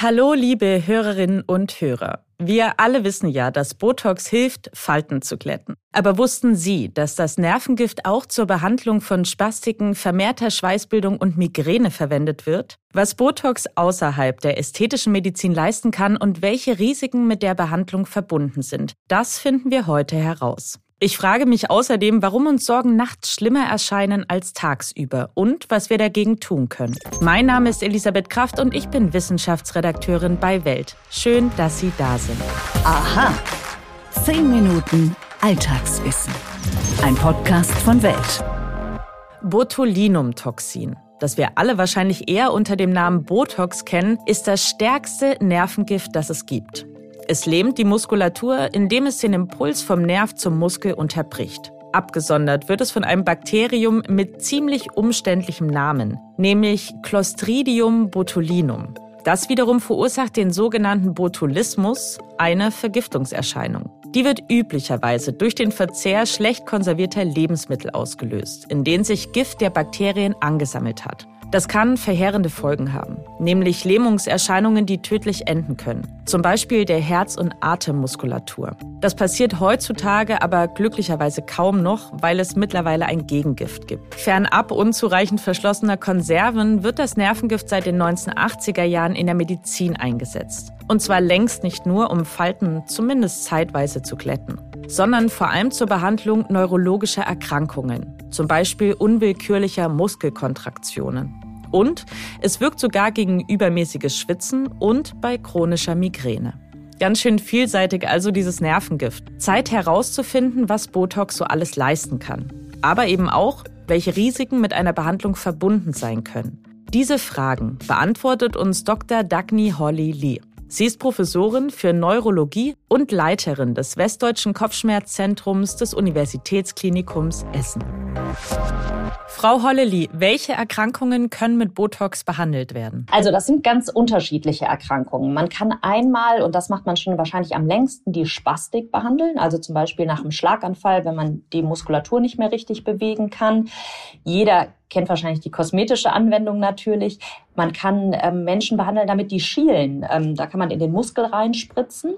Hallo, liebe Hörerinnen und Hörer. Wir alle wissen ja, dass Botox hilft, Falten zu glätten. Aber wussten Sie, dass das Nervengift auch zur Behandlung von Spastiken, vermehrter Schweißbildung und Migräne verwendet wird? Was Botox außerhalb der ästhetischen Medizin leisten kann und welche Risiken mit der Behandlung verbunden sind, das finden wir heute heraus. Ich frage mich außerdem, warum uns Sorgen nachts schlimmer erscheinen als tagsüber und was wir dagegen tun können. Mein Name ist Elisabeth Kraft und ich bin Wissenschaftsredakteurin bei Welt. Schön, dass Sie da sind. Aha. Zehn Minuten Alltagswissen. Ein Podcast von Welt. Botulinumtoxin das wir alle wahrscheinlich eher unter dem Namen Botox kennen, ist das stärkste Nervengift, das es gibt. Es lähmt die Muskulatur, indem es den Impuls vom Nerv zum Muskel unterbricht. Abgesondert wird es von einem Bakterium mit ziemlich umständlichem Namen, nämlich Clostridium botulinum. Das wiederum verursacht den sogenannten Botulismus, eine Vergiftungserscheinung. Die wird üblicherweise durch den Verzehr schlecht konservierter Lebensmittel ausgelöst, in denen sich Gift der Bakterien angesammelt hat. Das kann verheerende Folgen haben, nämlich Lähmungserscheinungen, die tödlich enden können. Zum Beispiel der Herz- und Atemmuskulatur. Das passiert heutzutage aber glücklicherweise kaum noch, weil es mittlerweile ein Gegengift gibt. Fernab unzureichend verschlossener Konserven wird das Nervengift seit den 1980er Jahren in der Medizin eingesetzt. Und zwar längst nicht nur, um Falten zumindest zeitweise zu glätten, sondern vor allem zur Behandlung neurologischer Erkrankungen, zum Beispiel unwillkürlicher Muskelkontraktionen. Und es wirkt sogar gegen übermäßiges Schwitzen und bei chronischer Migräne. Ganz schön vielseitig also dieses Nervengift. Zeit herauszufinden, was Botox so alles leisten kann. Aber eben auch, welche Risiken mit einer Behandlung verbunden sein können. Diese Fragen beantwortet uns Dr. Dagny Holly Lee. Sie ist Professorin für Neurologie und Leiterin des Westdeutschen Kopfschmerzzentrums des Universitätsklinikums Essen. Frau Holleli, welche Erkrankungen können mit Botox behandelt werden? Also das sind ganz unterschiedliche Erkrankungen. Man kann einmal, und das macht man schon wahrscheinlich am längsten, die Spastik behandeln, also zum Beispiel nach einem Schlaganfall, wenn man die Muskulatur nicht mehr richtig bewegen kann. Jeder kennt wahrscheinlich die kosmetische Anwendung natürlich. Man kann ähm, Menschen behandeln, damit die schielen. Ähm, da kann man in den Muskel reinspritzen.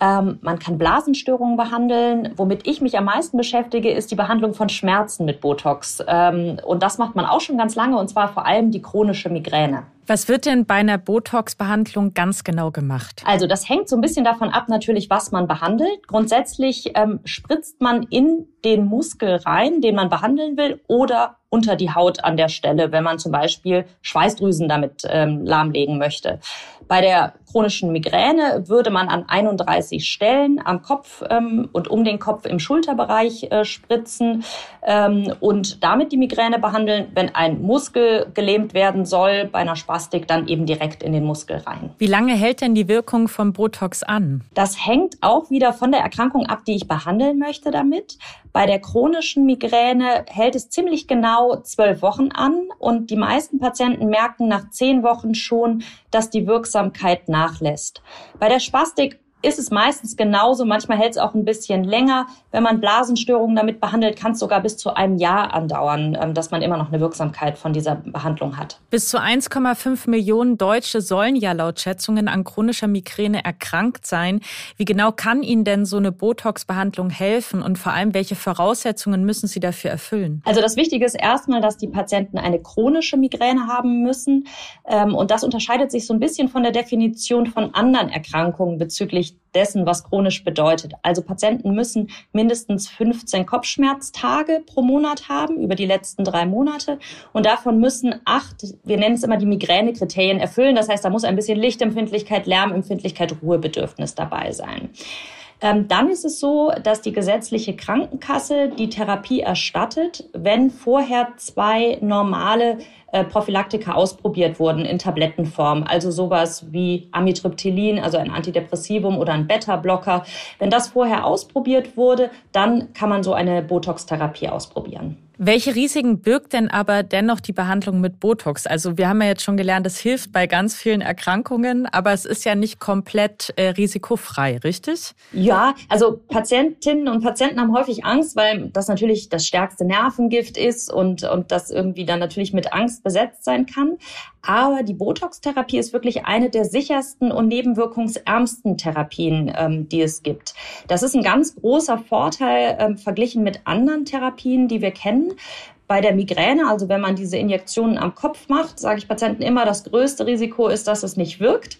Ähm, man kann Blasenstörungen behandeln. Womit ich mich am meisten beschäftige, ist die Behandlung von Schmerzen mit Botox. Ähm, und das macht man auch schon ganz lange, und zwar vor allem die chronische Migräne. Was wird denn bei einer Botox-Behandlung ganz genau gemacht? Also das hängt so ein bisschen davon ab, natürlich, was man behandelt. Grundsätzlich ähm, spritzt man in den Muskel rein, den man behandeln will, oder unter die Haut an der Stelle, wenn man zum Beispiel Schweißdrüsen damit ähm, lahmlegen möchte. Bei der chronischen Migräne würde man an 31 Stellen am Kopf ähm, und um den Kopf im Schulterbereich äh, spritzen ähm, und damit die Migräne behandeln. Wenn ein Muskel gelähmt werden soll, bei einer Spastik dann eben direkt in den Muskel rein. Wie lange hält denn die Wirkung von Botox an? Das hängt auch wieder von der Erkrankung ab, die ich behandeln möchte damit. Bei der chronischen Migräne hält es ziemlich genau zwölf Wochen an und die meisten Patienten merken nach zehn Wochen schon, dass die Wirksamkeit nachlässt. Bei der Spastik ist es meistens genauso. Manchmal hält es auch ein bisschen länger. Wenn man Blasenstörungen damit behandelt, kann es sogar bis zu einem Jahr andauern, ähm, dass man immer noch eine Wirksamkeit von dieser Behandlung hat. Bis zu 1,5 Millionen Deutsche sollen ja laut Schätzungen an chronischer Migräne erkrankt sein. Wie genau kann Ihnen denn so eine Botox-Behandlung helfen und vor allem, welche Voraussetzungen müssen Sie dafür erfüllen? Also das Wichtige ist erstmal, dass die Patienten eine chronische Migräne haben müssen. Ähm, und das unterscheidet sich so ein bisschen von der Definition von anderen Erkrankungen bezüglich dessen, was chronisch bedeutet. Also Patienten müssen mindestens 15 Kopfschmerztage pro Monat haben über die letzten drei Monate und davon müssen acht, wir nennen es immer die Migränekriterien erfüllen. Das heißt, da muss ein bisschen Lichtempfindlichkeit, Lärmempfindlichkeit, Ruhebedürfnis dabei sein. Ähm, dann ist es so, dass die gesetzliche Krankenkasse die Therapie erstattet, wenn vorher zwei normale äh, Prophylaktika ausprobiert wurden in Tablettenform, also sowas wie Amitriptylin, also ein Antidepressivum oder ein Beta-Blocker. Wenn das vorher ausprobiert wurde, dann kann man so eine Botox-Therapie ausprobieren. Welche Risiken birgt denn aber dennoch die Behandlung mit Botox? Also wir haben ja jetzt schon gelernt, es hilft bei ganz vielen Erkrankungen, aber es ist ja nicht komplett äh, risikofrei, richtig? Ja, also Patientinnen und Patienten haben häufig Angst, weil das natürlich das stärkste Nervengift ist und, und das irgendwie dann natürlich mit Angst besetzt sein kann. Aber die Botox-Therapie ist wirklich eine der sichersten und nebenwirkungsärmsten Therapien, ähm, die es gibt. Das ist ein ganz großer Vorteil ähm, verglichen mit anderen Therapien, die wir kennen. Bei der Migräne, also wenn man diese Injektionen am Kopf macht, sage ich Patienten immer, das größte Risiko ist, dass es nicht wirkt.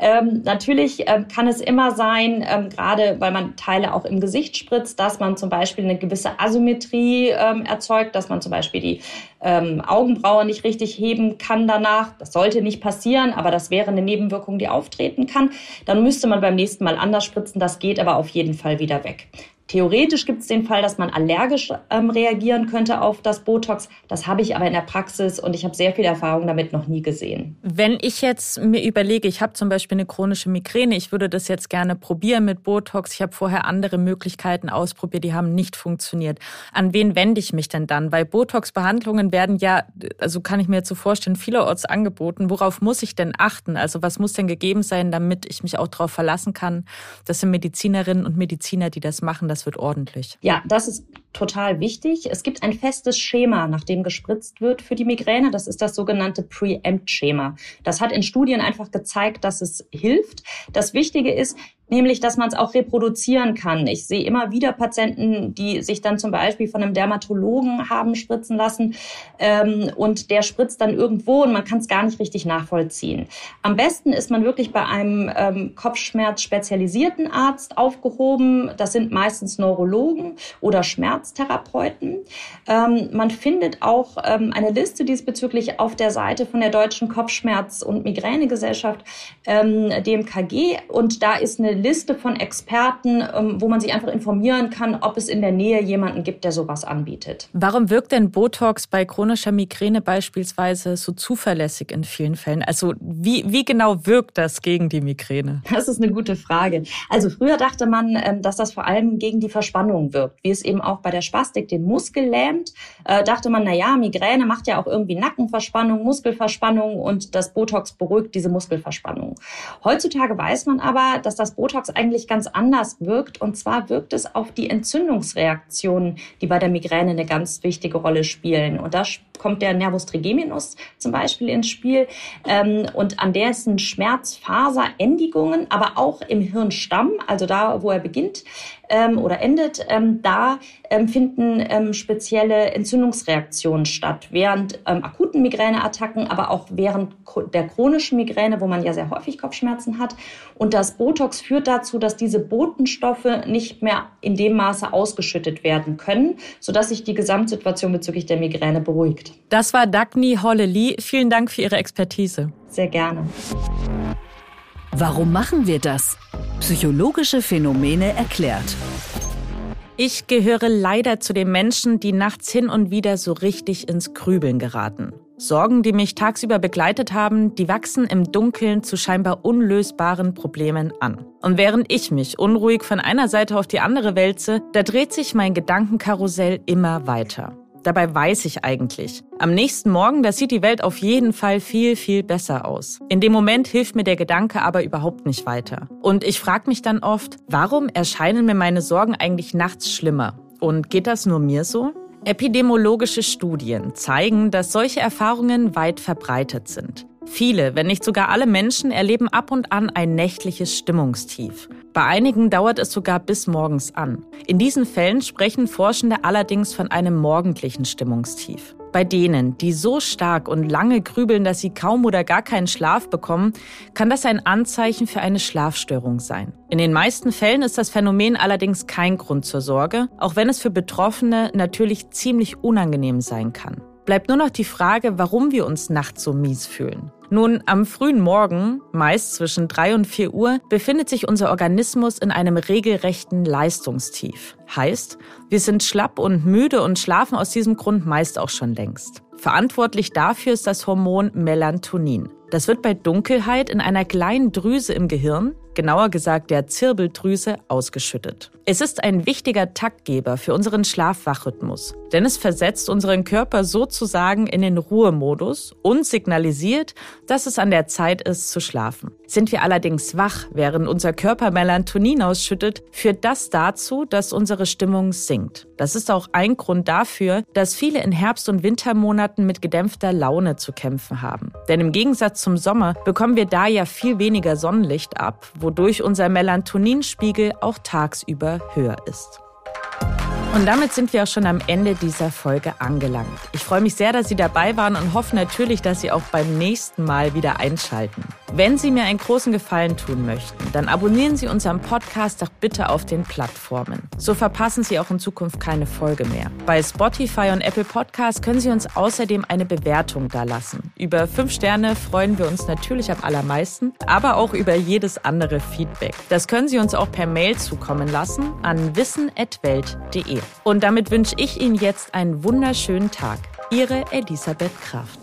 Ähm, natürlich ähm, kann es immer sein, ähm, gerade weil man Teile auch im Gesicht spritzt, dass man zum Beispiel eine gewisse Asymmetrie ähm, erzeugt, dass man zum Beispiel die ähm, Augenbraue nicht richtig heben kann danach. Das sollte nicht passieren, aber das wäre eine Nebenwirkung, die auftreten kann. Dann müsste man beim nächsten Mal anders spritzen. Das geht aber auf jeden Fall wieder weg. Theoretisch gibt es den Fall, dass man allergisch ähm, reagieren könnte auf das Botox. Das habe ich aber in der Praxis und ich habe sehr viel Erfahrung damit noch nie gesehen. Wenn ich jetzt mir überlege, ich habe zum Beispiel eine chronische Migräne, ich würde das jetzt gerne probieren mit Botox. Ich habe vorher andere Möglichkeiten ausprobiert, die haben nicht funktioniert. An wen wende ich mich denn dann? Weil Botox-Behandlungen werden ja, also kann ich mir jetzt so vorstellen, vielerorts angeboten. Worauf muss ich denn achten? Also was muss denn gegeben sein, damit ich mich auch darauf verlassen kann? Das sind Medizinerinnen und Mediziner, die das machen. Das wird ordentlich. Ja, das ist total wichtig. Es gibt ein festes Schema, nach dem gespritzt wird für die Migräne. Das ist das sogenannte Preempt-Schema. Das hat in Studien einfach gezeigt, dass es hilft. Das Wichtige ist, nämlich dass man es auch reproduzieren kann. Ich sehe immer wieder Patienten, die sich dann zum Beispiel von einem Dermatologen haben spritzen lassen ähm, und der spritzt dann irgendwo und man kann es gar nicht richtig nachvollziehen. Am besten ist man wirklich bei einem ähm, Kopfschmerz spezialisierten Arzt aufgehoben. Das sind meistens Neurologen oder Schmerztherapeuten. Ähm, man findet auch ähm, eine Liste diesbezüglich auf der Seite von der Deutschen Kopfschmerz- und Migränegesellschaft, ähm, DMKG. Und da ist eine Liste von Experten, ähm, wo man sich einfach informieren kann, ob es in der Nähe jemanden gibt, der sowas anbietet. Warum wirkt denn Botox bei chronischer Migräne beispielsweise so zuverlässig in vielen Fällen? Also wie, wie genau wirkt das gegen die Migräne? Das ist eine gute Frage. Also früher dachte man, ähm, dass das vor allem gegen die Verspannung wirkt, wie es eben auch bei der Spastik den Muskel lähmt. Äh, dachte man, na ja, Migräne macht ja auch irgendwie Nackenverspannung, Muskelverspannung und das Botox beruhigt diese Muskelverspannung. Heutzutage weiß man aber, dass das Botox eigentlich ganz anders wirkt. Und zwar wirkt es auf die Entzündungsreaktionen, die bei der Migräne eine ganz wichtige Rolle spielen. Und da kommt der Nervus trigeminus zum Beispiel ins Spiel. Ähm, und an dessen Schmerzfaserendigungen, aber auch im Hirnstamm, also da, wo er beginnt, ähm, oder endet, ähm, da ähm, finden ähm, spezielle Entzündungsreaktionen statt. Während ähm, akuten Migräneattacken, aber auch während der chronischen Migräne, wo man ja sehr häufig Kopfschmerzen hat. Und das Botox führt dazu, dass diese Botenstoffe nicht mehr in dem Maße ausgeschüttet werden können, sodass sich die Gesamtsituation bezüglich der Migräne beruhigt. Das war Dagny Hollely. Vielen Dank für Ihre Expertise. Sehr gerne. Warum machen wir das? Psychologische Phänomene erklärt. Ich gehöre leider zu den Menschen, die nachts hin und wieder so richtig ins Grübeln geraten. Sorgen, die mich tagsüber begleitet haben, die wachsen im Dunkeln zu scheinbar unlösbaren Problemen an. Und während ich mich unruhig von einer Seite auf die andere wälze, da dreht sich mein Gedankenkarussell immer weiter. Dabei weiß ich eigentlich. Am nächsten Morgen, da sieht die Welt auf jeden Fall viel, viel besser aus. In dem Moment hilft mir der Gedanke aber überhaupt nicht weiter. Und ich frage mich dann oft, warum erscheinen mir meine Sorgen eigentlich nachts schlimmer? Und geht das nur mir so? Epidemiologische Studien zeigen, dass solche Erfahrungen weit verbreitet sind. Viele, wenn nicht sogar alle Menschen erleben ab und an ein nächtliches Stimmungstief. Bei einigen dauert es sogar bis morgens an. In diesen Fällen sprechen Forschende allerdings von einem morgendlichen Stimmungstief. Bei denen, die so stark und lange grübeln, dass sie kaum oder gar keinen Schlaf bekommen, kann das ein Anzeichen für eine Schlafstörung sein. In den meisten Fällen ist das Phänomen allerdings kein Grund zur Sorge, auch wenn es für Betroffene natürlich ziemlich unangenehm sein kann. Bleibt nur noch die Frage, warum wir uns nachts so mies fühlen. Nun, am frühen Morgen, meist zwischen drei und vier Uhr, befindet sich unser Organismus in einem regelrechten Leistungstief. Heißt, wir sind schlapp und müde und schlafen aus diesem Grund meist auch schon längst. Verantwortlich dafür ist das Hormon Melatonin. Das wird bei Dunkelheit in einer kleinen Drüse im Gehirn, genauer gesagt der Zirbeldrüse, ausgeschüttet. Es ist ein wichtiger Taktgeber für unseren Schlafwachrhythmus, denn es versetzt unseren Körper sozusagen in den Ruhemodus und signalisiert, dass es an der Zeit ist zu schlafen. Sind wir allerdings wach, während unser Körper Melatonin ausschüttet, führt das dazu, dass unsere Stimmung sinkt. Das ist auch ein Grund dafür, dass viele in Herbst- und Wintermonaten mit gedämpfter Laune zu kämpfen haben. Denn im Gegensatz zum Sommer bekommen wir da ja viel weniger Sonnenlicht ab, wodurch unser Melatoninspiegel auch tagsüber höher ist. Und damit sind wir auch schon am Ende dieser Folge angelangt. Ich freue mich sehr, dass Sie dabei waren und hoffe natürlich, dass Sie auch beim nächsten Mal wieder einschalten. Wenn Sie mir einen großen Gefallen tun möchten, dann abonnieren Sie unseren Podcast doch bitte auf den Plattformen. So verpassen Sie auch in Zukunft keine Folge mehr. Bei Spotify und Apple Podcasts können Sie uns außerdem eine Bewertung dalassen. Über fünf Sterne freuen wir uns natürlich am allermeisten, aber auch über jedes andere Feedback. Das können Sie uns auch per Mail zukommen lassen an wissen.welt.de. Und damit wünsche ich Ihnen jetzt einen wunderschönen Tag. Ihre Elisabeth Kraft.